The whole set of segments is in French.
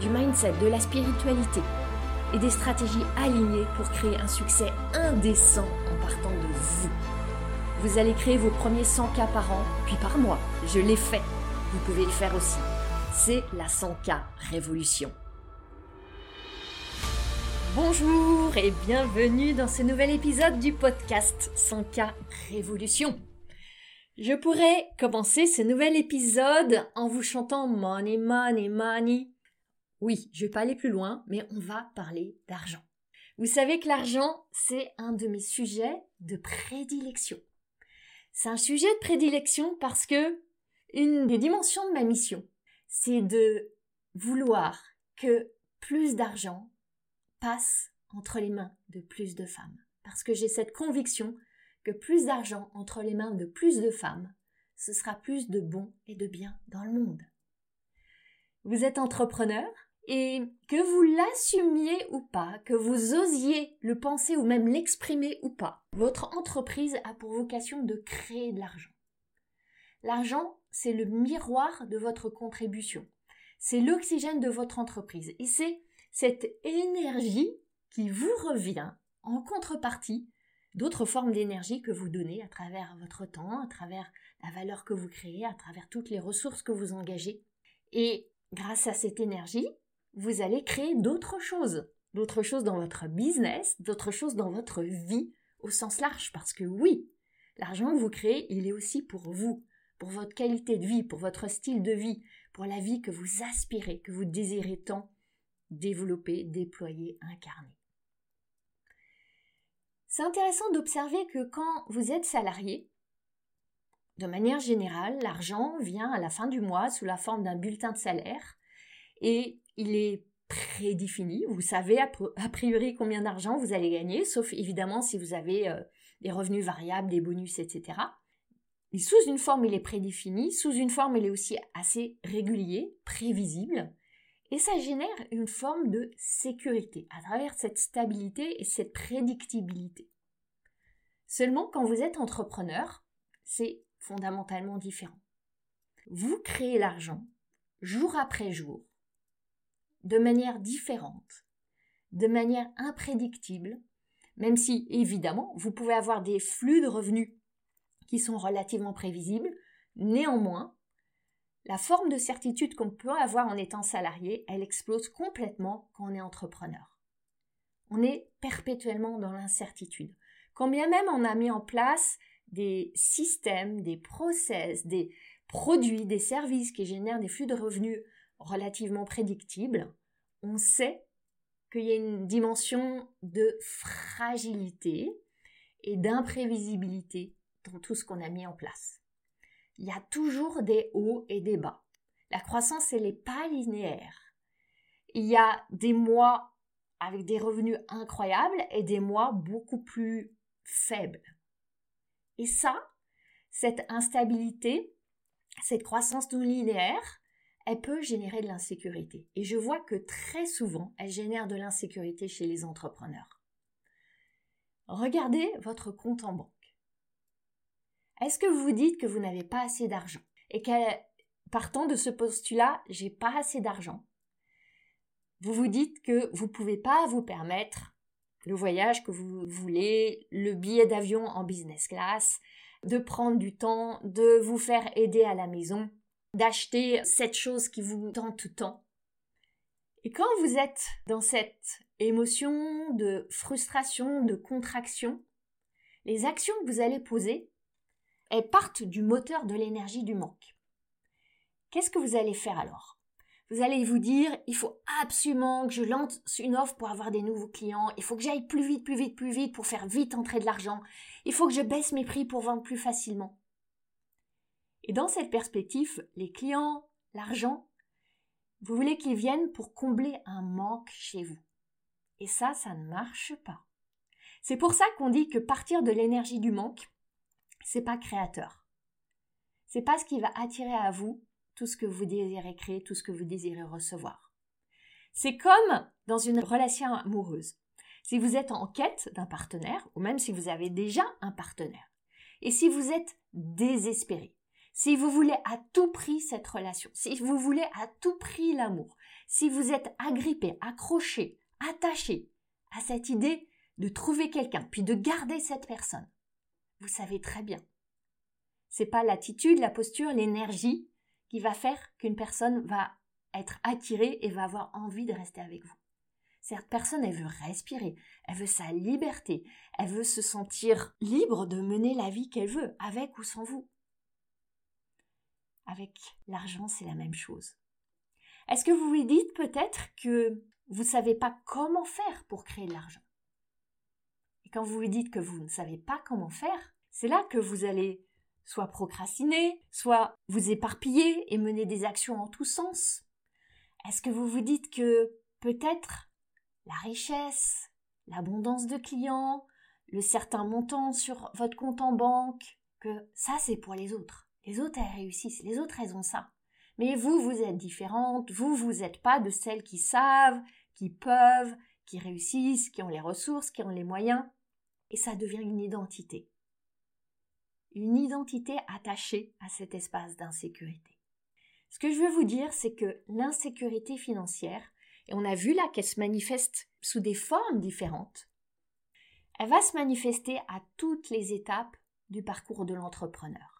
du mindset, de la spiritualité et des stratégies alignées pour créer un succès indécent en partant de vous. Vous allez créer vos premiers 100 k par an, puis par mois. Je l'ai fait. Vous pouvez le faire aussi. C'est la 100K Révolution. Bonjour et bienvenue dans ce nouvel épisode du podcast 100K Révolution. Je pourrais commencer ce nouvel épisode en vous chantant Money, Money, Money. Oui, je vais pas aller plus loin, mais on va parler d'argent. Vous savez que l'argent, c'est un de mes sujets de prédilection. C'est un sujet de prédilection parce que une des dimensions de ma mission, c'est de vouloir que plus d'argent passe entre les mains de plus de femmes. Parce que j'ai cette conviction que plus d'argent entre les mains de plus de femmes, ce sera plus de bon et de bien dans le monde. Vous êtes entrepreneur et que vous l'assumiez ou pas, que vous osiez le penser ou même l'exprimer ou pas, votre entreprise a pour vocation de créer de l'argent. L'argent, c'est le miroir de votre contribution. C'est l'oxygène de votre entreprise. Et c'est cette énergie qui vous revient en contrepartie d'autres formes d'énergie que vous donnez à travers votre temps, à travers la valeur que vous créez, à travers toutes les ressources que vous engagez. Et grâce à cette énergie, vous allez créer d'autres choses, d'autres choses dans votre business, d'autres choses dans votre vie au sens large, parce que oui, l'argent que vous créez, il est aussi pour vous, pour votre qualité de vie, pour votre style de vie, pour la vie que vous aspirez, que vous désirez tant développer, déployer, incarner. C'est intéressant d'observer que quand vous êtes salarié, de manière générale, l'argent vient à la fin du mois sous la forme d'un bulletin de salaire et il est prédéfini. Vous savez a priori combien d'argent vous allez gagner, sauf évidemment si vous avez euh, des revenus variables, des bonus, etc. Et sous une forme, il est prédéfini, sous une forme, il est aussi assez régulier, prévisible, et ça génère une forme de sécurité à travers cette stabilité et cette prédictibilité. Seulement, quand vous êtes entrepreneur, c'est fondamentalement différent. Vous créez l'argent jour après jour, de manière différente, de manière imprédictible, même si, évidemment, vous pouvez avoir des flux de revenus qui sont relativement prévisibles, néanmoins, la forme de certitude qu'on peut avoir en étant salarié, elle explose complètement quand on est entrepreneur. On est perpétuellement dans l'incertitude. Quand bien même on a mis en place des systèmes, des process, des produits, des services qui génèrent des flux de revenus relativement prédictibles, on sait qu'il y a une dimension de fragilité et d'imprévisibilité dans tout ce qu'on a mis en place il y a toujours des hauts et des bas. La croissance, elle n'est pas linéaire. Il y a des mois avec des revenus incroyables et des mois beaucoup plus faibles. Et ça, cette instabilité, cette croissance non linéaire, elle peut générer de l'insécurité. Et je vois que très souvent, elle génère de l'insécurité chez les entrepreneurs. Regardez votre compte en banque. Est-ce que vous dites que vous n'avez pas assez d'argent et que, partant de ce postulat, j'ai pas assez d'argent, vous vous dites que vous ne pouvez pas vous permettre le voyage que vous voulez, le billet d'avion en business class, de prendre du temps, de vous faire aider à la maison, d'acheter cette chose qui vous tente tant. Et quand vous êtes dans cette émotion de frustration, de contraction, les actions que vous allez poser, elles partent du moteur de l'énergie du manque. Qu'est-ce que vous allez faire alors? Vous allez vous dire, il faut absolument que je lance une offre pour avoir des nouveaux clients, il faut que j'aille plus vite, plus vite, plus vite pour faire vite entrer de l'argent, il faut que je baisse mes prix pour vendre plus facilement. Et dans cette perspective, les clients, l'argent, Vous voulez qu'ils viennent pour combler un manque chez vous. Et ça, ça ne marche pas. C'est pour ça qu'on dit que partir de l'énergie du manque, c'est pas créateur. C'est pas ce qui va attirer à vous tout ce que vous désirez créer, tout ce que vous désirez recevoir. C'est comme dans une relation amoureuse. Si vous êtes en quête d'un partenaire, ou même si vous avez déjà un partenaire, et si vous êtes désespéré, si vous voulez à tout prix cette relation, si vous voulez à tout prix l'amour, si vous êtes agrippé, accroché, attaché à cette idée de trouver quelqu'un, puis de garder cette personne, vous savez très bien. C'est pas l'attitude, la posture, l'énergie qui va faire qu'une personne va être attirée et va avoir envie de rester avec vous. Cette personne, elle veut respirer, elle veut sa liberté, elle veut se sentir libre de mener la vie qu'elle veut, avec ou sans vous. Avec l'argent, c'est la même chose. Est-ce que vous vous dites peut-être que vous ne savez pas comment faire pour créer de l'argent? Et quand vous vous dites que vous ne savez pas comment faire, c'est là que vous allez soit procrastiner, soit vous éparpiller et mener des actions en tous sens. Est-ce que vous vous dites que peut-être la richesse, l'abondance de clients, le certain montant sur votre compte en banque, que ça c'est pour les autres? Les autres elles réussissent, les autres elles ont ça. Mais vous, vous êtes différente, vous, vous n'êtes pas de celles qui savent, qui peuvent, qui réussissent, qui ont les ressources, qui ont les moyens. Et ça devient une identité. Une identité attachée à cet espace d'insécurité. Ce que je veux vous dire, c'est que l'insécurité financière, et on a vu là qu'elle se manifeste sous des formes différentes, elle va se manifester à toutes les étapes du parcours de l'entrepreneur.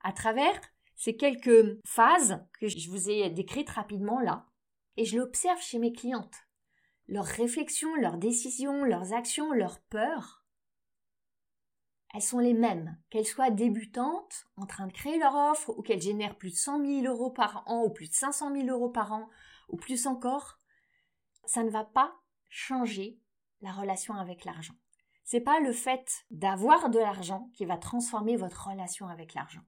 À travers ces quelques phases que je vous ai décrites rapidement là, et je l'observe chez mes clientes. Leurs réflexions, leurs décisions, leurs actions, leurs peurs, elles sont les mêmes, qu'elles soient débutantes, en train de créer leur offre, ou qu'elles génèrent plus de 100 000 euros par an, ou plus de 500 000 euros par an, ou plus encore, ça ne va pas changer la relation avec l'argent. C'est pas le fait d'avoir de l'argent qui va transformer votre relation avec l'argent.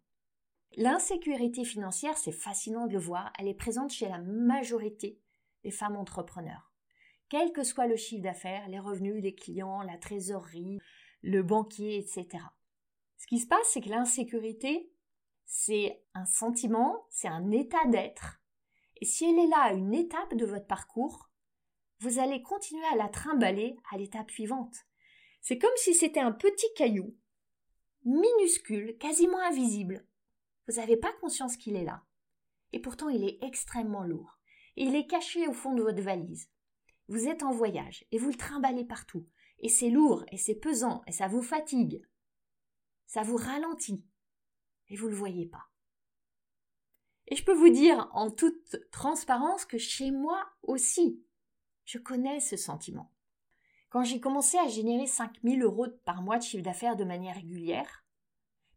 L'insécurité financière, c'est fascinant de le voir, elle est présente chez la majorité des femmes entrepreneurs. Quel que soit le chiffre d'affaires, les revenus, les clients, la trésorerie, le banquier, etc. Ce qui se passe, c'est que l'insécurité, c'est un sentiment, c'est un état d'être. Et si elle est là à une étape de votre parcours, vous allez continuer à la trimballer à l'étape suivante. C'est comme si c'était un petit caillou, minuscule, quasiment invisible. Vous n'avez pas conscience qu'il est là. Et pourtant, il est extrêmement lourd. Il est caché au fond de votre valise. Vous êtes en voyage et vous le trimballez partout. Et c'est lourd et c'est pesant et ça vous fatigue. Ça vous ralentit. Et vous ne le voyez pas. Et je peux vous dire en toute transparence que chez moi aussi, je connais ce sentiment. Quand j'ai commencé à générer 5000 euros par mois de chiffre d'affaires de manière régulière,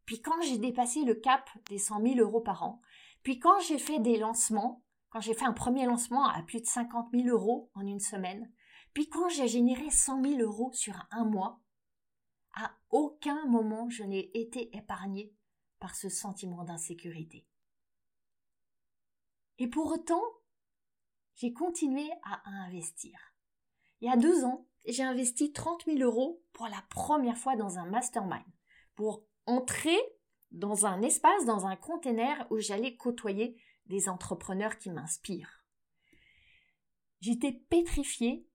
puis quand j'ai dépassé le cap des 100 000 euros par an, puis quand j'ai fait des lancements, quand j'ai fait un premier lancement à plus de 50 000 euros en une semaine, puis quand j'ai généré 100 000 euros sur un mois, à aucun moment je n'ai été épargnée par ce sentiment d'insécurité. Et pour autant, j'ai continué à investir. Il y a deux ans, j'ai investi 30 000 euros pour la première fois dans un mastermind, pour entrer dans un espace, dans un container où j'allais côtoyer des entrepreneurs qui m'inspirent. J'étais pétrifiée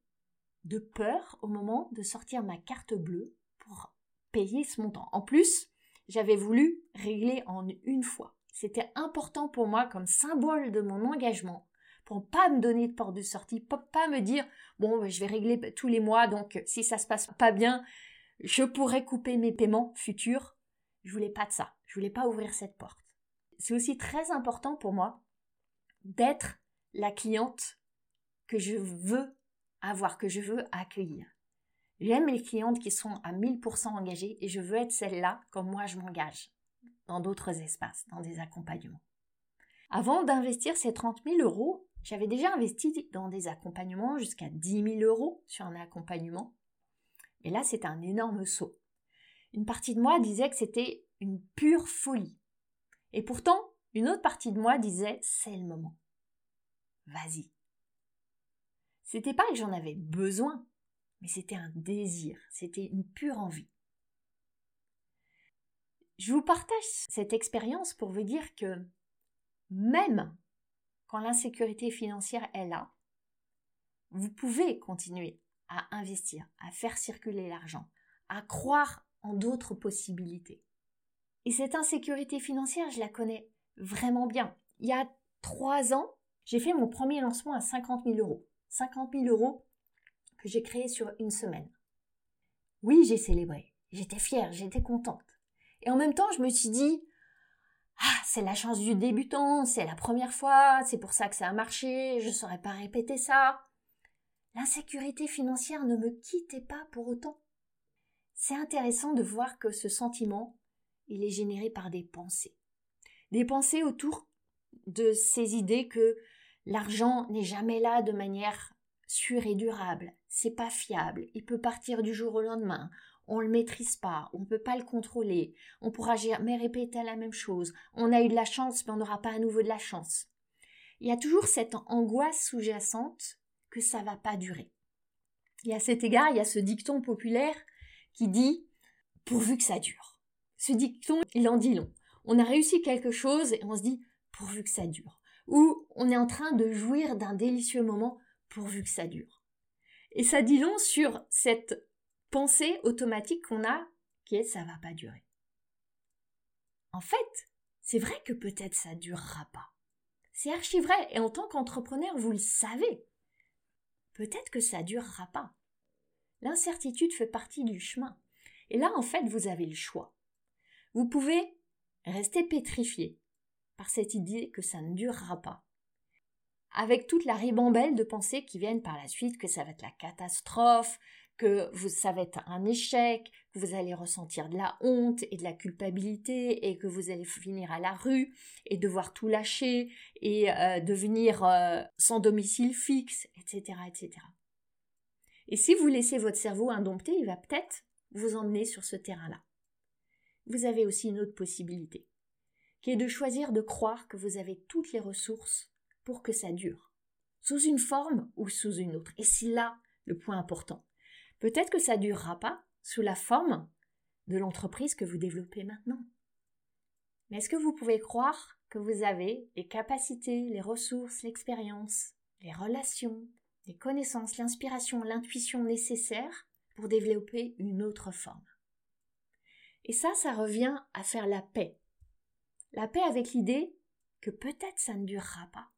de peur au moment de sortir ma carte bleue pour payer ce montant. En plus, j'avais voulu régler en une fois. C'était important pour moi comme symbole de mon engagement pour pas me donner de porte de sortie, pour pas me dire bon ben, je vais régler tous les mois donc si ça se passe pas bien, je pourrais couper mes paiements futurs. Je voulais pas de ça. Je voulais pas ouvrir cette porte. C'est aussi très important pour moi d'être la cliente que je veux avoir, que je veux accueillir. J'aime les clientes qui sont à 1000% engagées et je veux être celle-là comme moi je m'engage dans d'autres espaces, dans des accompagnements. Avant d'investir ces 30 000 euros, j'avais déjà investi dans des accompagnements jusqu'à 10 000 euros sur un accompagnement. Et là, c'est un énorme saut. Une partie de moi disait que c'était une pure folie. Et pourtant, une autre partie de moi disait c'est le moment. vas-y. C'était pas que j'en avais besoin, mais c'était un désir, c'était une pure envie. Je vous partage cette expérience pour vous dire que même quand l'insécurité financière est là, vous pouvez continuer à investir, à faire circuler l'argent, à croire en d'autres possibilités. Et cette insécurité financière, je la connais vraiment bien. Il y a trois ans, j'ai fait mon premier lancement à 50 000 euros. 50 000 euros que j'ai créé sur une semaine. Oui, j'ai célébré. J'étais fière, j'étais contente. Et en même temps, je me suis dit, ah, c'est la chance du débutant, c'est la première fois, c'est pour ça que ça a marché, je ne saurais pas répéter ça. L'insécurité financière ne me quittait pas pour autant. C'est intéressant de voir que ce sentiment, il est généré par des pensées. Des pensées autour de ces idées que l'argent n'est jamais là de manière sûre et durable, c'est pas fiable, il peut partir du jour au lendemain, on le maîtrise pas, on ne peut pas le contrôler, on pourra jamais répéter la même chose, on a eu de la chance mais on n'aura pas à nouveau de la chance. Il y a toujours cette angoisse sous-jacente que ça va pas durer. Et à cet égard, il y a ce dicton populaire qui dit pourvu que ça dure. Ce dicton, il en dit long. On a réussi quelque chose et on se dit pourvu que ça dure. Ou on est en train de jouir d'un délicieux moment pourvu que ça dure. Et ça dit long sur cette pensée automatique qu'on a qui est ça va pas durer. En fait, c'est vrai que peut-être ça durera pas. C'est archi vrai et en tant qu'entrepreneur, vous le savez. Peut-être que ça durera pas. L'incertitude fait partie du chemin. Et là, en fait, vous avez le choix. Vous pouvez rester pétrifié par cette idée que ça ne durera pas avec toute la ribambelle de pensées qui viennent par la suite, que ça va être la catastrophe, que vous, ça va être un échec, que vous allez ressentir de la honte et de la culpabilité et que vous allez finir à la rue et devoir tout lâcher et euh, devenir euh, sans domicile fixe, etc., etc. Et si vous laissez votre cerveau indompté, il va peut-être vous emmener sur ce terrain-là. Vous avez aussi une autre possibilité, qui est de choisir de croire que vous avez toutes les ressources pour que ça dure, sous une forme ou sous une autre. Et c'est là le point important. Peut-être que ça durera pas sous la forme de l'entreprise que vous développez maintenant. Mais est-ce que vous pouvez croire que vous avez les capacités, les ressources, l'expérience, les relations, connaissances, l'inspiration, l'intuition nécessaires pour développer une autre forme Et ça, ça revient à faire la paix. La paix avec l'idée que peut-être ça ne durera pas.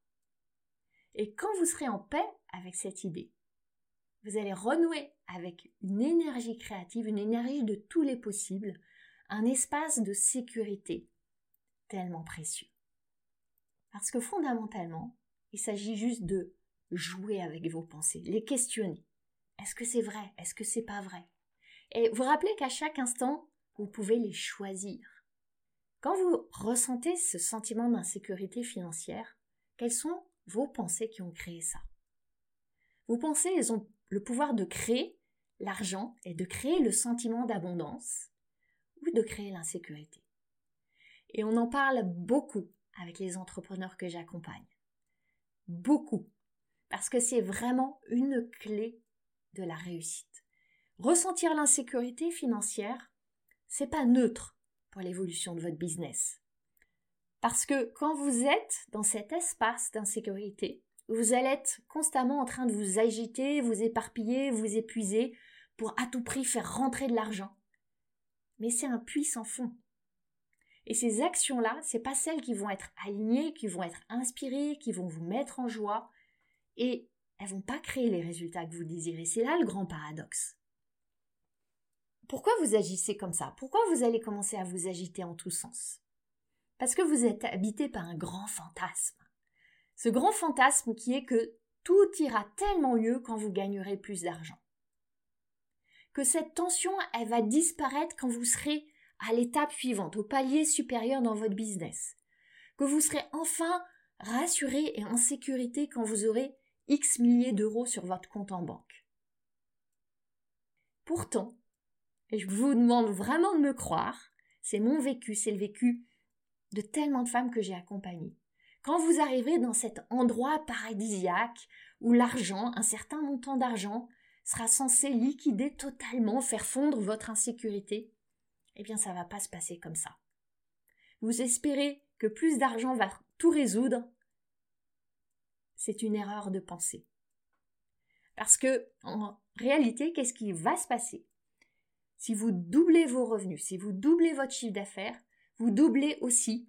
Et quand vous serez en paix avec cette idée, vous allez renouer avec une énergie créative, une énergie de tous les possibles, un espace de sécurité tellement précieux. Parce que fondamentalement, il s'agit juste de jouer avec vos pensées, les questionner. Est-ce que c'est vrai? Est-ce que c'est pas vrai? Et vous rappelez qu'à chaque instant, vous pouvez les choisir. Quand vous ressentez ce sentiment d'insécurité financière, quelles sont vos pensées qui ont créé ça? Vos pensées, elles ont le pouvoir de créer l'argent et de créer le sentiment d'abondance ou de créer l'insécurité. Et on en parle beaucoup avec les entrepreneurs que j'accompagne. Beaucoup. Parce que c'est vraiment une clé de la réussite. Ressentir l'insécurité financière, c'est pas neutre pour l'évolution de votre business. Parce que quand vous êtes dans cet espace d'insécurité, vous allez être constamment en train de vous agiter, vous éparpiller, vous épuiser pour à tout prix faire rentrer de l'argent. Mais c'est un puits sans fond. Et ces actions-là, c'est pas celles qui vont être alignées, qui vont être inspirées, qui vont vous mettre en joie, et elles vont pas créer les résultats que vous désirez. C'est là le grand paradoxe. Pourquoi vous agissez comme ça? Pourquoi vous allez commencer à vous agiter en tous sens? Parce que vous êtes habité par un grand fantasme. Ce grand fantasme qui est que tout ira tellement mieux quand vous gagnerez plus d'argent. Que cette tension, elle va disparaître quand vous serez à l'étape suivante, au palier supérieur dans votre business. Que vous serez enfin rassuré et en sécurité quand vous aurez X milliers d'euros sur votre compte en banque. Pourtant, et je vous demande vraiment de me croire, c'est mon vécu, c'est le vécu de tellement de femmes que j'ai accompagnées. Quand vous arriverez dans cet endroit paradisiaque où l'argent, un certain montant d'argent, sera censé liquider totalement, faire fondre votre insécurité, eh bien ça va pas se passer comme ça. Vous espérez que plus d'argent va tout résoudre, c'est une erreur de pensée. Parce que, en réalité, qu'est-ce qui va se passer? Si vous doublez vos revenus, si vous doublez votre chiffre d'affaires, vous doublez aussi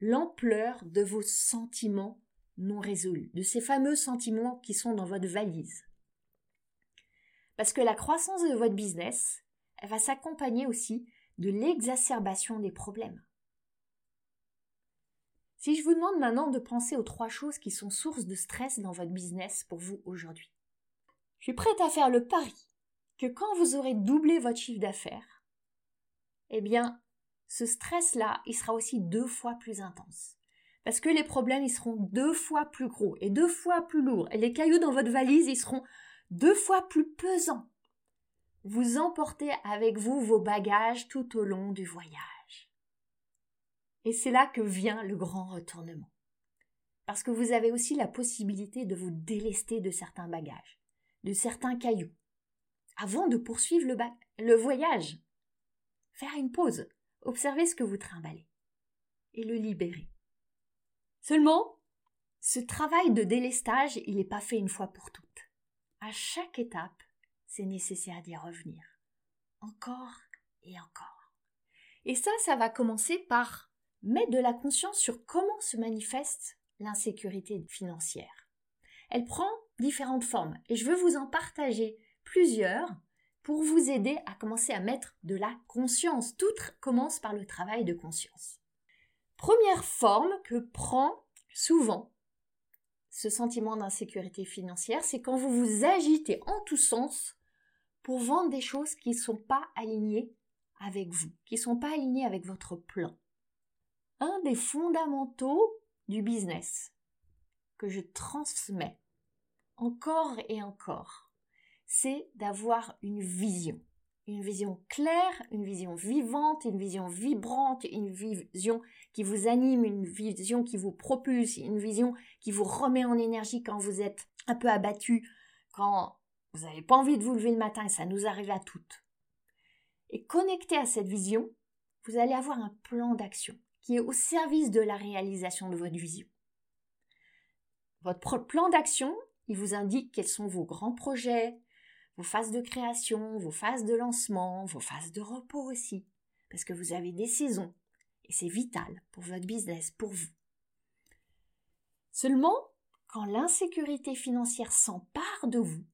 l'ampleur de vos sentiments non résolus, de ces fameux sentiments qui sont dans votre valise. Parce que la croissance de votre business, va s'accompagner aussi de l'exacerbation des problèmes. Si je vous demande maintenant de penser aux trois choses qui sont sources de stress dans votre business pour vous aujourd'hui, je suis prête à faire le pari que quand vous aurez doublé votre chiffre d'affaires, eh bien, ce stress-là, il sera aussi deux fois plus intense. Parce que les problèmes, ils seront deux fois plus gros et deux fois plus lourds. Et les cailloux dans votre valise, ils seront deux fois plus pesants. Vous emportez avec vous vos bagages tout au long du voyage. Et c'est là que vient le grand retournement. Parce que vous avez aussi la possibilité de vous délester de certains bagages, de certains cailloux, avant de poursuivre le, voyage. Faire une pause, observer ce que vous trimballez, et le libérer. Seulement, ce travail de délestage, il n'est pas fait une fois pour toutes. À chaque étape, c'est nécessaire d'y revenir. Encore et encore. Et ça, ça va commencer par mettre de la conscience sur comment se manifeste l'insécurité financière. Elle prend différentes formes et je veux vous en partager plusieurs pour vous aider à commencer à mettre de la conscience. Tout commence par le travail de conscience. Première forme que prend souvent ce sentiment d'insécurité financière, c'est quand vous vous agitez en tous sens pour vendre des choses qui ne sont pas alignées avec vous, qui ne sont pas alignées avec votre plan un des fondamentaux du business que je transmets encore et encore, c'est d'avoir une vision. Une vision claire, une vision vivante, une vision vibrante, une vision qui vous anime, une vision qui vous propulse, une vision qui vous remet en énergie quand vous êtes un peu abattu, quand vous n'avez pas envie de vous lever le matin, et ça nous arrive à toutes. Et connecté à cette vision, vous allez avoir un plan d'action qui est au service de la réalisation de votre vision. Votre plan d'action, il vous indique quels sont vos grands projets, vos phases de création, vos phases de lancement, vos phases de repos aussi, parce que vous avez des saisons, et c'est vital pour votre business, pour vous. Seulement, quand l'insécurité financière s'empare de vous,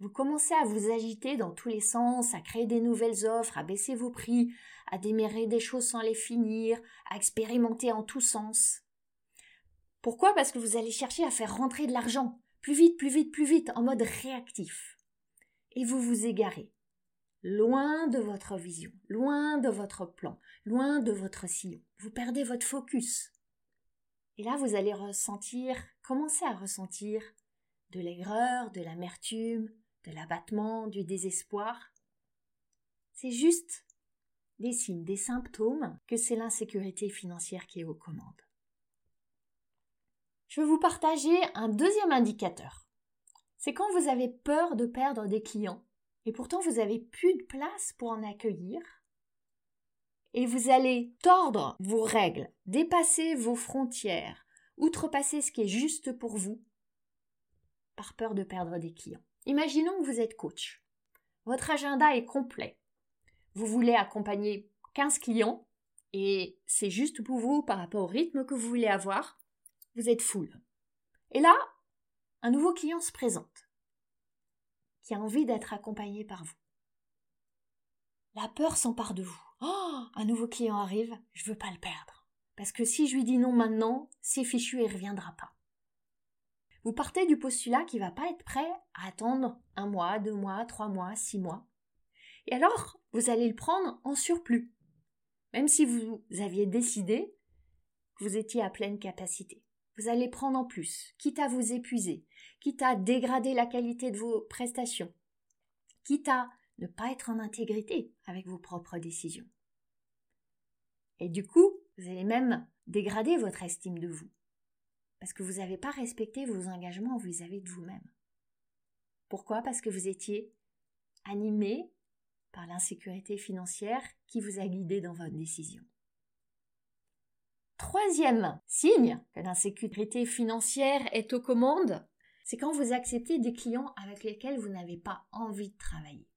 vous commencez à vous agiter dans tous les sens, à créer des nouvelles offres, à baisser vos prix, à démérer des choses sans les finir, à expérimenter en tous sens. Pourquoi? Parce que vous allez chercher à faire rentrer de l'argent, plus vite, plus vite, plus vite, en mode réactif. Et vous vous égarez. Loin de votre vision, loin de votre plan, loin de votre sillon. Vous perdez votre focus. Et là, vous allez ressentir, commencer à ressentir de l'aigreur, de l'amertume, de l'abattement, du désespoir. C'est juste des signes, des symptômes que c'est l'insécurité financière qui est aux commandes. Je vais vous partager un deuxième indicateur. C'est quand vous avez peur de perdre des clients et pourtant vous avez plus de place pour en accueillir et vous allez tordre vos règles, dépasser vos frontières, outrepasser ce qui est juste pour vous par peur de perdre des clients. Imaginons que vous êtes coach. Votre agenda est complet. Vous voulez accompagner 15 clients et c'est juste pour vous par rapport au rythme que vous voulez avoir. Vous êtes full. Et là, un nouveau client se présente qui a envie d'être accompagné par vous. La peur s'empare de vous. Oh, un nouveau client arrive, je veux pas le perdre. Parce que si je lui dis non maintenant, c'est fichu et il reviendra pas. Vous partez du postulat qu'il va pas être prêt à attendre un mois, deux mois, trois mois, six mois. Et alors, vous allez le prendre en surplus. Même si vous aviez décidé que vous étiez à pleine capacité. Vous allez prendre en plus, quitte à vous épuiser, quitte à dégrader la qualité de vos prestations, quitte à ne pas être en intégrité avec vos propres décisions. Et du coup, vous allez même dégrader votre estime de vous. Parce que vous n'avez pas respecté vos engagements vis-à-vis de vous-même. Pourquoi? Parce que vous étiez animé par l'insécurité financière qui vous a guidé dans votre décision. Troisième signe que l'insécurité financière est aux commandes, c'est quand vous acceptez des clients avec lesquels vous n'avez pas envie de travailler.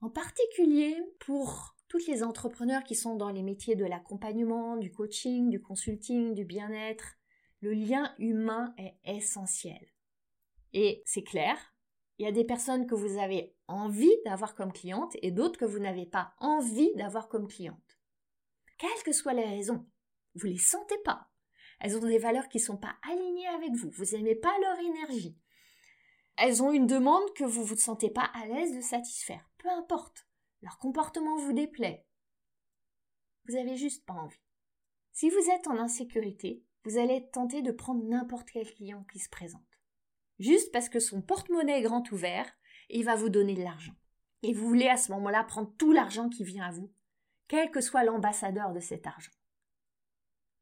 En particulier pour tous les entrepreneurs qui sont dans les métiers de l'accompagnement, du coaching, du consulting, du bien-être, le lien humain est essentiel. Et c'est clair, il y a des personnes que vous avez envie d'avoir comme clientes et d'autres que vous n'avez pas envie d'avoir comme clientes. Quelles que soient les raisons, vous les sentez pas. Elles ont des valeurs qui ne sont pas alignées avec vous. Vous n'aimez pas leur énergie. Elles ont une demande que vous ne vous sentez pas à l'aise de satisfaire. Peu importe. Leur comportement vous déplaît. Vous avez juste pas envie. Si vous êtes en insécurité, vous allez être tenté de prendre n'importe quel client qui se présente. Juste parce que son porte-monnaie est grand ouvert et il va vous donner de l'argent. Et vous voulez à ce moment-là prendre tout l'argent qui vient à vous, quel que soit l'ambassadeur de cet argent.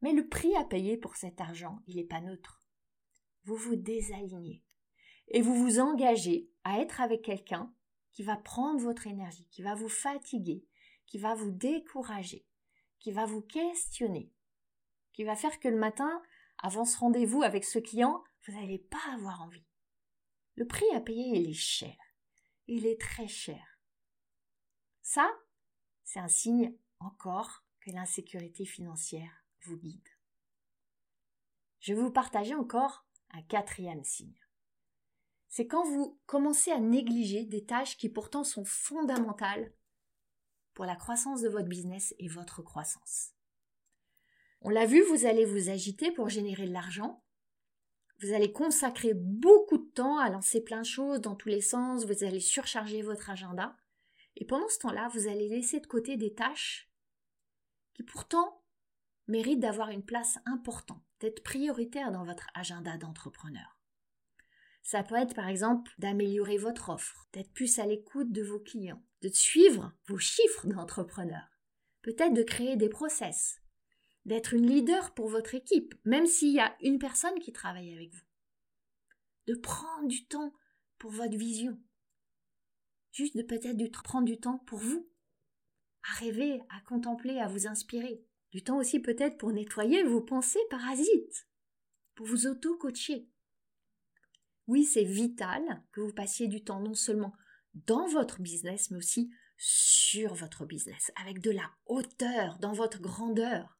Mais le prix à payer pour cet argent, il n'est pas neutre. Vous vous désalignez et vous vous engagez à être avec quelqu'un qui va prendre votre énergie, qui va vous fatiguer, qui va vous décourager, qui va vous questionner, qui va faire que le matin, avant ce rendez-vous avec ce client, vous n'allez pas avoir envie. Le prix à payer, il est cher. Il est très cher. Ça, c'est un signe encore que l'insécurité financière vous guide. Je vais vous partager encore un quatrième signe. C'est quand vous commencez à négliger des tâches qui pourtant sont fondamentales pour la croissance de votre business et votre croissance. On l'a vu, vous allez vous agiter pour générer de l'argent. Vous allez consacrer beaucoup de temps à lancer plein de choses dans tous les sens, vous allez surcharger votre agenda. Et pendant ce temps-là, vous allez laisser de côté des tâches qui pourtant mérite d'avoir une place importante, d'être prioritaire dans votre agenda d'entrepreneur. Ça peut être par exemple d'améliorer votre offre, d'être plus à l'écoute de vos clients, de suivre vos chiffres d'entrepreneur, peut-être de créer des process, d'être une leader pour votre équipe, même s'il y a une personne qui travaille avec vous, de prendre du temps pour votre vision, juste de peut-être prendre du temps pour vous, à rêver, à contempler, à vous inspirer, du temps aussi peut-être pour nettoyer vos pensées parasites, pour vous auto-coacher. Oui, c'est vital que vous passiez du temps non seulement dans votre business, mais aussi sur votre business, avec de la hauteur, dans votre grandeur.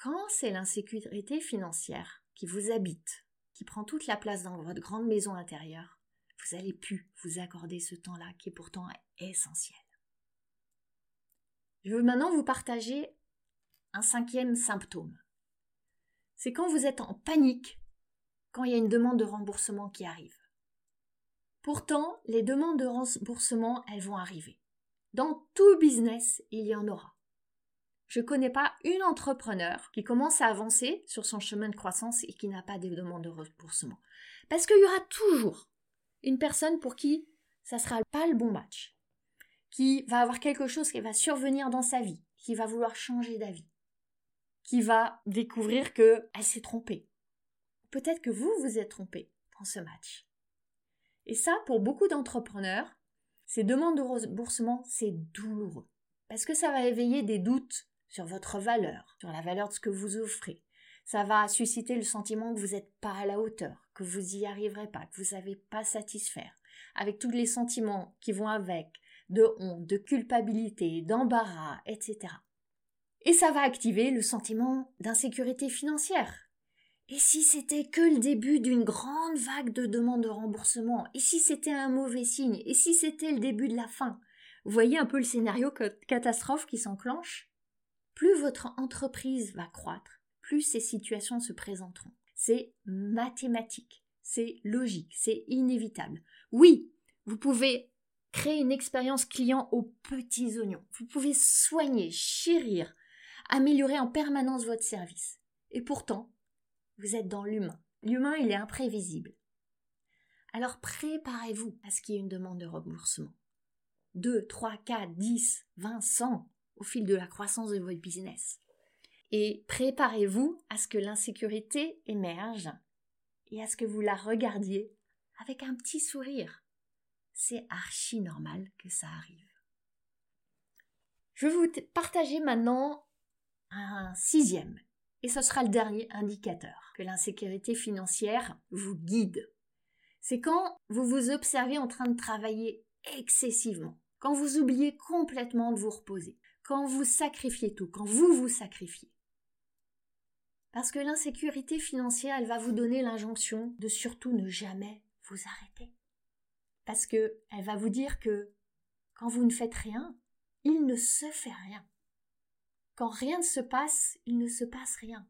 Quand c'est l'insécurité financière qui vous habite, qui prend toute la place dans votre grande maison intérieure, vous allez plus vous accorder ce temps-là qui est pourtant essentiel. Je veux maintenant vous partager un cinquième symptôme. C'est quand vous êtes en panique quand il y a une demande de remboursement qui arrive. Pourtant, les demandes de remboursement, elles vont arriver. Dans tout business, il y en aura. Je ne connais pas une entrepreneur qui commence à avancer sur son chemin de croissance et qui n'a pas de demande de remboursement. Parce qu'il y aura toujours une personne pour qui ça sera pas le bon match qui va avoir quelque chose qui va survenir dans sa vie, qui va vouloir changer d'avis, qui va découvrir que elle s'est trompée. Peut-être que vous vous êtes trompé dans ce match. Et ça, pour beaucoup d'entrepreneurs, ces demandes de remboursement, c'est douloureux. Parce que ça va éveiller des doutes sur votre valeur, sur la valeur de ce que vous offrez. Ça va susciter le sentiment que vous n'êtes pas à la hauteur, que vous n'y arriverez pas, que vous n'avez pas satisfaire, avec tous les sentiments qui vont avec, de honte, de culpabilité, d'embarras, etc. Et ça va activer le sentiment d'insécurité financière. Et si c'était que le début d'une grande vague de demandes de remboursement Et si c'était un mauvais signe Et si c'était le début de la fin? Vous voyez un peu le scénario catastrophe qui s'enclenche Plus votre entreprise va croître, plus ces situations se présenteront. C'est mathématique, c'est logique, c'est inévitable. Oui, vous pouvez Créer une expérience client aux petits oignons. Vous pouvez soigner, chérir, améliorer en permanence votre service. Et pourtant, vous êtes dans l'humain. L'humain, il est imprévisible. Alors préparez-vous à ce qu'il y ait une demande de remboursement. 2, 3, 4, 10, 20, 100 au fil de la croissance de votre business. Et préparez-vous à ce que l'insécurité émerge et à ce que vous la regardiez avec un petit sourire. C'est archi normal que ça arrive. Je vais vous partager maintenant un sixième, et ce sera le dernier indicateur que l'insécurité financière vous guide. C'est quand vous vous observez en train de travailler excessivement, quand vous oubliez complètement de vous reposer, quand vous sacrifiez tout, quand vous vous sacrifiez. Parce que l'insécurité financière, elle va vous donner l'injonction de surtout ne jamais vous arrêter. Parce que elle va vous dire que quand vous ne faites rien, il ne se fait rien. Quand rien ne se passe, il ne se passe rien.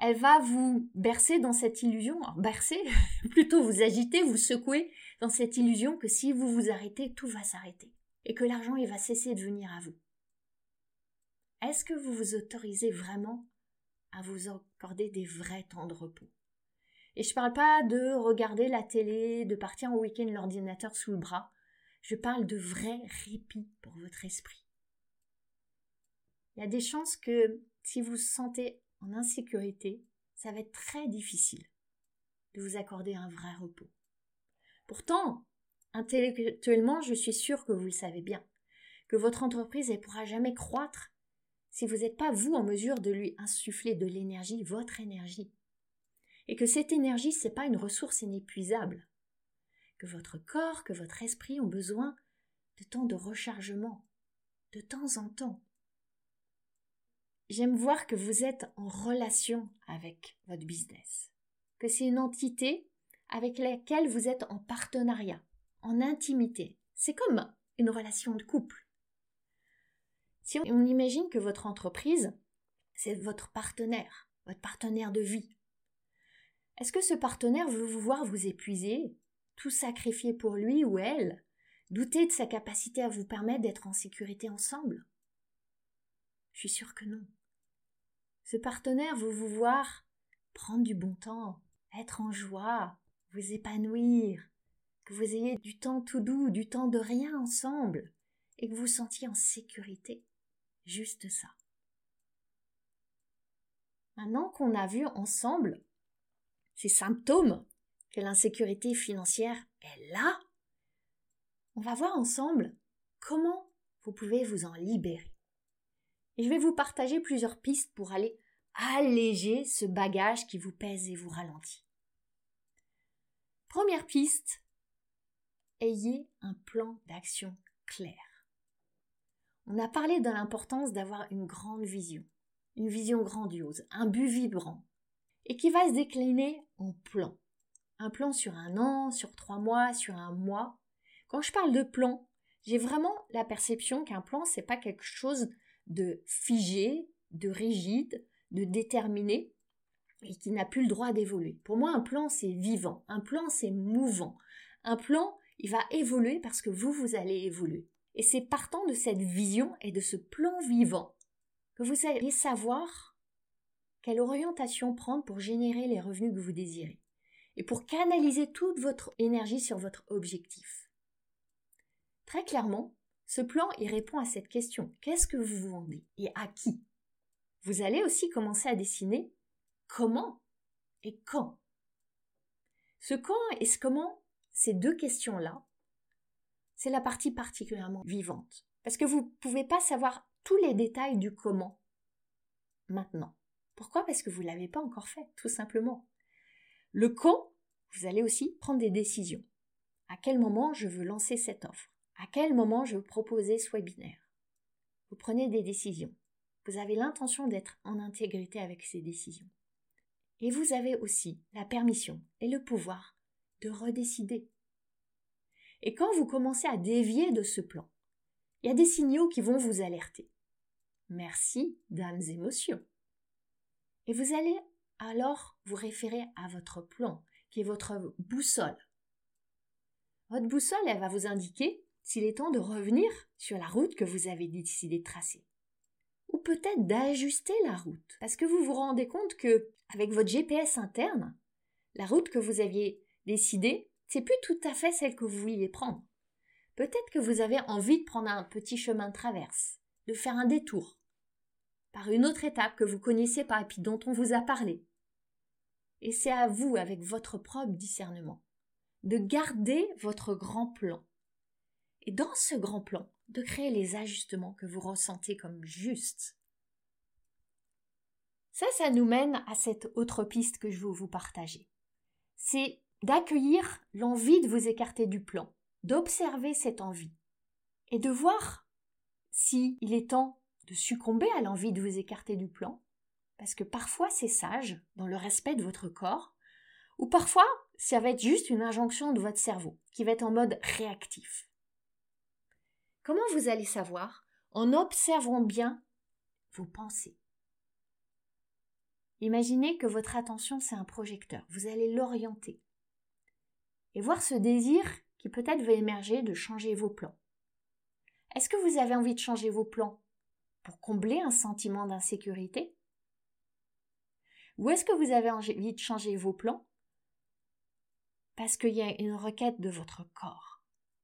Elle va vous bercer dans cette illusion, bercer, plutôt vous agiter, vous secouer dans cette illusion que si vous vous arrêtez, tout va s'arrêter et que l'argent il va cesser de venir à vous. Est-ce que vous vous autorisez vraiment à vous accorder des vrais temps de repos? Et je ne parle pas de regarder la télé, de partir en week-end l'ordinateur sous le bras. Je parle de vrai répit pour votre esprit. Il y a des chances que si vous vous sentez en insécurité, ça va être très difficile de vous accorder un vrai repos. Pourtant, intellectuellement, je suis sûre que vous le savez bien, que votre entreprise ne pourra jamais croître si vous n'êtes pas vous en mesure de lui insuffler de l'énergie, votre énergie. Et que cette énergie, ce n'est pas une ressource inépuisable que votre corps, que votre esprit ont besoin de temps de rechargement, de temps en temps. J'aime voir que vous êtes en relation avec votre business, que c'est une entité avec laquelle vous êtes en partenariat, en intimité. C'est comme une relation de couple. Si on imagine que votre entreprise, c'est votre partenaire, votre partenaire de vie, est-ce que ce partenaire veut vous voir vous épuiser, tout sacrifier pour lui ou elle, douter de sa capacité à vous permettre d'être en sécurité ensemble? Je suis sûre que non. Ce partenaire veut vous voir prendre du bon temps, être en joie, vous épanouir, que vous ayez du temps tout doux, du temps de rien ensemble, et que vous sentiez en sécurité. Juste ça. Maintenant qu'on a vu ensemble ces symptômes que l'insécurité financière est là, on va voir ensemble comment vous pouvez vous en libérer. Et je vais vous partager plusieurs pistes pour aller alléger ce bagage qui vous pèse et vous ralentit. Première piste, ayez un plan d'action clair. On a parlé de l'importance d'avoir une grande vision, une vision grandiose, un but vibrant, et qui va se décliner en plan un plan sur un an, sur trois mois, sur un mois. Quand je parle de plan, j'ai vraiment la perception qu'un plan, c'est pas quelque chose de figé, de rigide, de déterminé, et qui n'a plus le droit d'évoluer. Pour moi, un plan, c'est vivant. Un plan, c'est mouvant. Un plan, il va évoluer parce que vous, vous allez évoluer. Et c'est partant de cette vision et de ce plan vivant que vous allez savoir quelle orientation prendre pour générer les revenus que vous désirez et pour canaliser toute votre énergie sur votre objectif. Très clairement, ce plan y répond à cette question. Qu'est-ce que vous vendez et à qui? Vous allez aussi commencer à dessiner comment et quand. Ce quand et ce comment, ces deux questions-là, c'est la partie particulièrement vivante. Parce que vous ne pouvez pas savoir tous les détails du comment maintenant. Pourquoi? Parce que vous ne l'avez pas encore fait, tout simplement. Le quand, vous allez aussi prendre des décisions. À quel moment je veux lancer cette offre? À quel moment je veux proposer ce webinaire? Vous prenez des décisions. Vous avez l'intention d'être en intégrité avec ces décisions. Et vous avez aussi la permission et le pouvoir de redécider. Et quand vous commencez à dévier de ce plan, il y a des signaux qui vont vous alerter. Merci d'âmes émotions. Et vous allez alors vous référez à votre plan, qui est votre boussole. Votre boussole, elle va vous indiquer s'il est temps de revenir sur la route que vous avez décidé de tracer. Ou peut-être d'ajuster la route, parce que vous vous rendez compte que, avec votre GPS interne, la route que vous aviez décidée, c'est plus tout à fait celle que vous vouliez prendre. Peut-être que vous avez envie de prendre un petit chemin de traverse, de faire un détour. par une autre étape que vous connaissez pas et dont on vous a parlé. Et c'est à vous, avec votre propre discernement, de garder votre grand plan. Et dans ce grand plan, de créer les ajustements que vous ressentez comme justes. Ça, ça nous mène à cette autre piste que je veux vous partager. C'est d'accueillir l'envie de vous écarter du plan, d'observer cette envie et de voir si est temps de succomber à l'envie de vous écarter du plan, parce que parfois c'est sage, dans le respect de votre corps, ou parfois ça va être juste une injonction de votre cerveau, qui va être en mode réactif. Comment vous allez savoir En observant bien vos pensées? Imaginez que votre attention c'est un projecteur, vous allez l'orienter et voir ce désir qui peut-être va émerger de changer vos plans. Est-ce que vous avez envie de changer vos plans pour combler un sentiment d'insécurité? Ou est-ce que vous avez envie de changer vos plans parce qu'il y a une requête de votre corps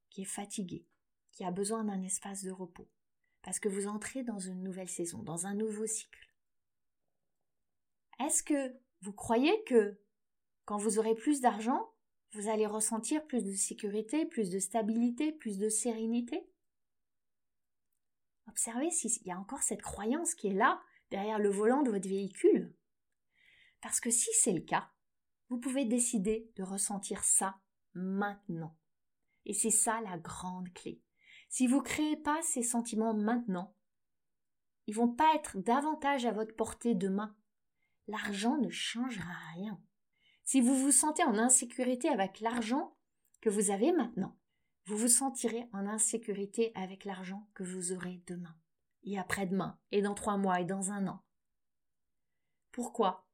qui est fatigué, qui a besoin d'un espace de repos, parce que vous entrez dans une nouvelle saison, dans un nouveau cycle? Est-ce que vous croyez que quand vous aurez plus d'argent, vous allez ressentir plus de sécurité, plus de stabilité, plus de sérénité Observez s'il y a encore cette croyance qui est là, derrière le volant de votre véhicule. Parce que si c'est le cas, vous pouvez décider de ressentir ça maintenant. Et c'est ça la grande clé. Si vous ne créez pas ces sentiments maintenant, ils vont pas être davantage à votre portée demain. L'argent ne changera rien. Si vous vous sentez en insécurité avec l'argent que vous avez maintenant, vous vous sentirez en insécurité avec l'argent que vous aurez demain, et après-demain, et dans trois mois, et dans un an. Pourquoi?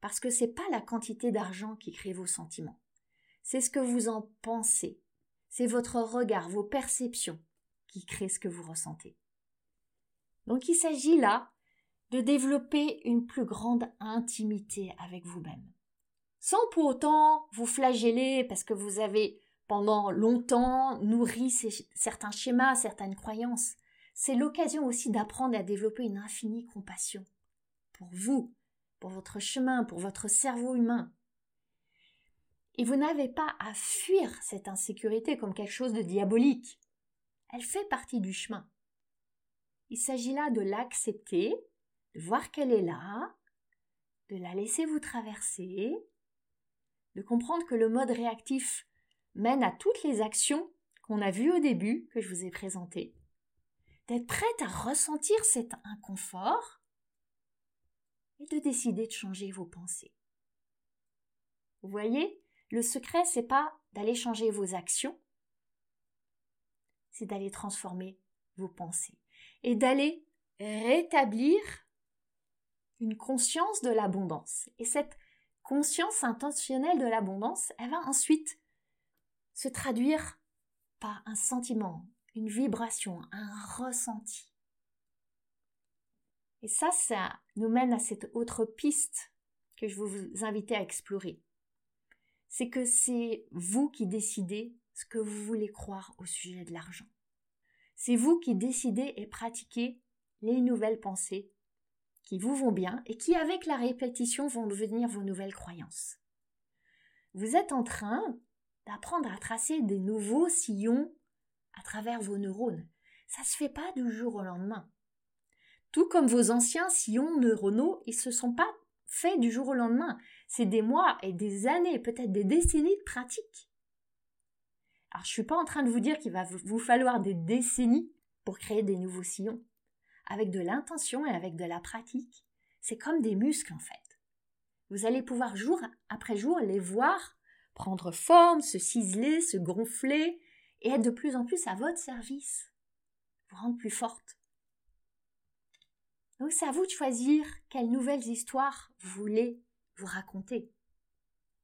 Parce que c'est pas la quantité d'argent qui crée vos sentiments. C'est ce que vous en pensez. C'est votre regard, vos perceptions qui créent ce que vous ressentez. Donc il s'agit là de développer une plus grande intimité avec vous-même. Sans pour autant vous flageller parce que vous avez pendant longtemps nourri certains schémas, certaines croyances. C'est l'occasion aussi d'apprendre à développer une infinie compassion pour vous, pour votre chemin, pour votre cerveau humain. Et vous n'avez pas à fuir cette insécurité comme quelque chose de diabolique. Elle fait partie du chemin. Il s'agit là de l'accepter, de voir qu'elle est là, de la laisser vous traverser, de comprendre que le mode réactif mène à toutes les actions qu'on a vues au début, que je vous ai présentées, d'être prête à ressentir cet inconfort et de décider de changer vos pensées. Vous voyez, le secret, c'est pas d'aller changer vos actions, c'est d'aller transformer vos pensées et d'aller rétablir une conscience de l'abondance. Et cette conscience intentionnelle de l'abondance, elle va ensuite se traduire par un sentiment, une vibration, un ressenti. Et ça, ça nous mène à cette autre piste que je vous inviter à explorer. C'est que c'est vous qui décidez ce que vous voulez croire au sujet de l'argent. C'est vous qui décidez et pratiquez les nouvelles pensées qui vous vont bien et qui, avec la répétition, vont devenir vos nouvelles croyances. Vous êtes en train d'apprendre à tracer des nouveaux sillons à travers vos neurones. Ça se fait pas du jour au lendemain. Tout comme vos anciens sillons neuronaux, ils se sont pas faits du jour au lendemain. C'est des mois et des années, peut-être des décennies de pratique. Alors, je suis pas en train de vous dire qu'il va vous falloir des décennies pour créer des nouveaux sillons. Avec de l'intention et avec de la pratique, c'est comme des muscles en fait. Vous allez pouvoir jour après jour les voir prendre forme, se ciseler, se gonfler et être de plus en plus à votre service, vous rendre plus forte. Donc c'est à vous de choisir quelles nouvelles histoires vous voulez vous raconter.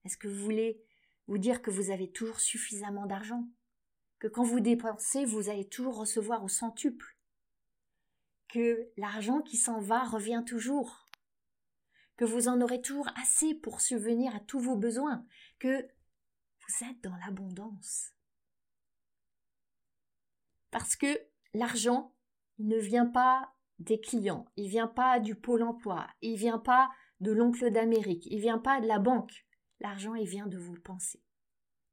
Est-ce que vous voulez vous dire que vous avez toujours suffisamment d'argent? Que quand vous dépensez, vous allez toujours recevoir au centuple? Que l'argent qui s'en va revient toujours que vous en aurez toujours assez pour subvenir à tous vos besoins, que vous êtes dans l'abondance. Parce que l'argent ne vient pas des clients, il vient pas du pôle emploi, il vient pas de l'oncle d'Amérique, il vient pas de la banque. L'argent, il vient de vos pensées.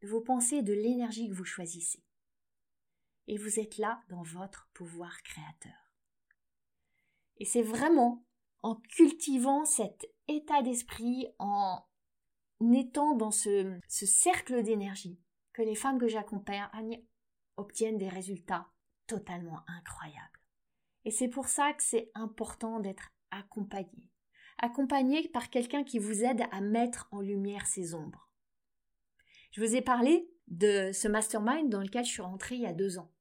De vos pensées de l'énergie que vous choisissez. Et vous êtes là dans votre pouvoir créateur. Et c'est vraiment en cultivant cet état d'esprit, en étant dans ce, ce cercle d'énergie, que les femmes que j'accompagne obtiennent des résultats totalement incroyables. Et c'est pour ça que c'est important d'être accompagné. Accompagné par quelqu'un qui vous aide à mettre en lumière ses ombres. Je vous ai parlé de ce mastermind dans lequel je suis rentrée il y a deux ans.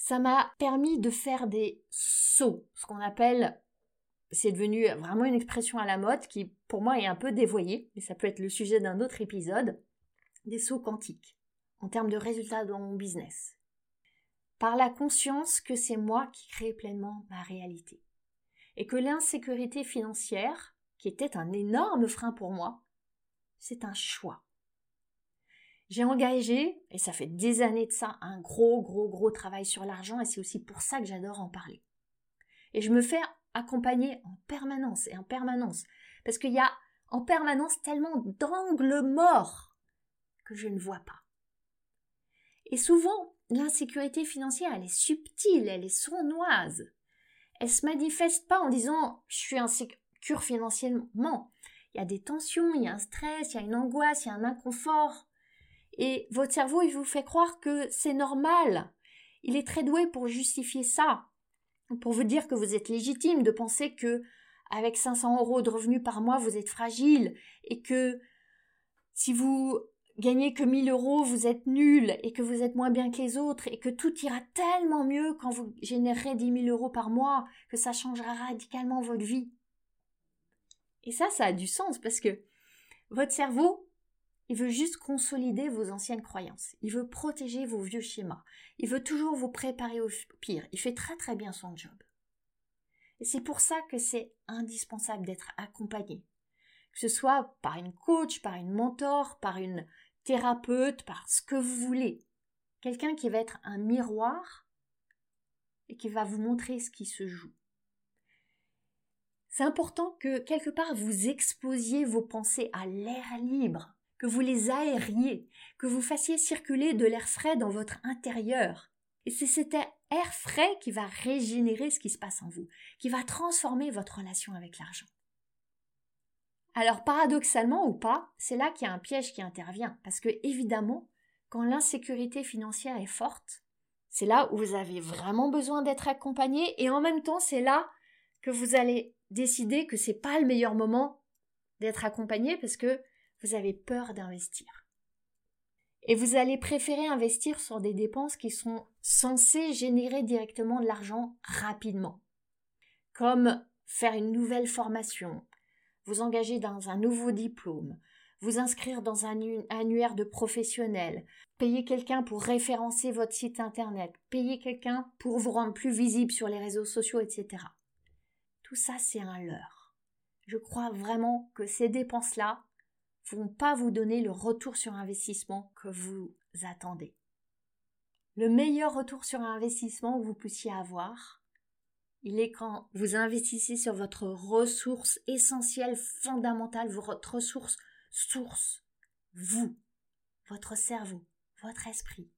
Ça m'a permis de faire des sauts, ce qu'on appelle, c'est devenu vraiment une expression à la mode qui pour moi est un peu dévoyée, mais ça peut être le sujet d'un autre épisode, des sauts quantiques en termes de résultats dans mon business par la conscience que c'est moi qui crée pleinement ma réalité. Et que l'insécurité financière, qui était un énorme frein pour moi, c'est un choix. J'ai engagé, et ça fait des années de ça, un gros, gros, gros travail sur l'argent, et c'est aussi pour ça que j'adore en parler. Et je me fais accompagner en permanence et en permanence, parce qu'il y a en permanence tellement d'angles morts que je ne vois pas. Et souvent, l'insécurité financière, elle est subtile, elle est sournoise. Elle se manifeste pas en disant je suis insécure financièrement. Il y a des tensions, il y a un stress, il y a une angoisse, il y a un inconfort. Et votre cerveau, il vous fait croire que c'est normal. Il est très doué pour justifier ça. Pour vous dire que vous êtes légitime de penser que avec 500 euros de revenus par mois, vous êtes fragile et que si vous gagnez que 1000 euros, vous êtes nul et que vous êtes moins bien que les autres et que tout ira tellement mieux quand vous générerez 10 000 euros par mois que ça changera radicalement votre vie. Et ça, ça a du sens parce que votre cerveau, il veut juste consolider vos anciennes croyances. Il veut protéger vos vieux schémas. Il veut toujours vous préparer au pire. Il fait très très bien son job. Et c'est pour ça que c'est indispensable d'être accompagné. Que ce soit par une coach, par une mentor, par une thérapeute, par ce que vous voulez. Quelqu'un qui va être un miroir et qui va vous montrer ce qui se joue. C'est important que quelque part vous exposiez vos pensées à l'air libre, que vous les aériez, que vous fassiez circuler de l'air frais dans votre intérieur. Et c'est cet air frais qui va régénérer ce qui se passe en vous, qui va transformer votre relation avec l'argent. Alors paradoxalement ou pas, c'est là qu'il y a un piège qui intervient, parce que évidemment, quand l'insécurité financière est forte, c'est là où vous avez vraiment besoin d'être accompagné, et en même temps, c'est là que vous allez décider que c'est pas le meilleur moment d'être accompagné parce que vous avez peur d'investir. Et vous allez préférer investir sur des dépenses qui sont censées générer directement de l'argent rapidement, comme faire une nouvelle formation, vous engager dans un nouveau diplôme, vous inscrire dans un annuaire de professionnels, payer quelqu'un pour référencer votre site internet, payer quelqu'un pour vous rendre plus visible sur les réseaux sociaux, etc. Tout ça, c'est un leurre. Je crois vraiment que ces dépenses-là vont pas vous donner le retour sur investissement que vous attendez. Le meilleur retour sur investissement que vous puissiez avoir, il est quand vous investissez sur votre ressource essentielle, fondamentale, votre ressource source, vous, votre cerveau, votre esprit.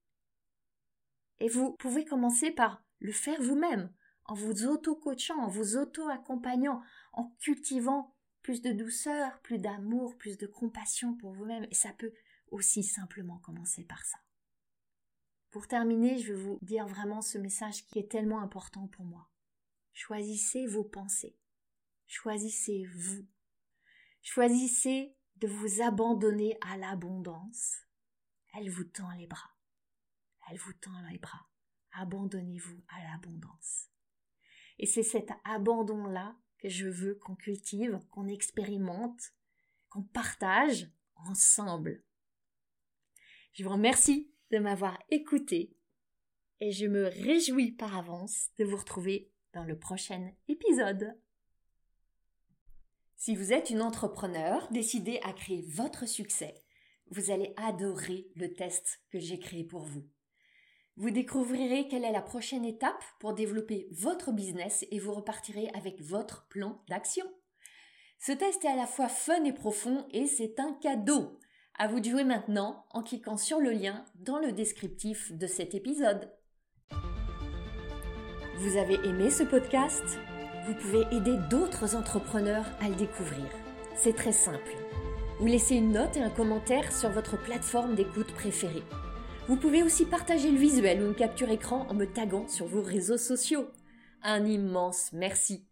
Et vous pouvez commencer par le faire vous-même, en vous auto-coachant, en vous auto-accompagnant, en cultivant plus de douceur, plus d'amour, plus de compassion pour vous-même. Et ça peut aussi simplement commencer par ça. Pour terminer, je vais vous dire vraiment ce message qui est tellement important pour moi. Choisissez vos pensées. Choisissez vous. Choisissez de vous abandonner à l'abondance. Elle vous tend les bras. Elle vous tend les bras. Abandonnez-vous à l'abondance. Et c'est cet abandon-là que je veux qu'on cultive, qu'on expérimente, qu'on partage ensemble. Je vous remercie de m'avoir écouté et je me réjouis par avance de vous retrouver dans le prochain épisode. Si vous êtes une entrepreneur décidée à créer votre succès, vous allez adorer le test que j'ai créé pour vous. Vous découvrirez quelle est la prochaine étape pour développer votre business et vous repartirez avec votre plan d'action. Ce test est à la fois fun et profond et c'est un cadeau. À vous de jouer maintenant en cliquant sur le lien dans le descriptif de cet épisode. Vous avez aimé ce podcast? Vous pouvez aider d'autres entrepreneurs à le découvrir. C'est très simple. Vous laissez une note et un commentaire sur votre plateforme d'écoute préférée. Vous pouvez aussi partager le visuel ou une capture écran en me taguant sur vos réseaux sociaux. Un immense merci.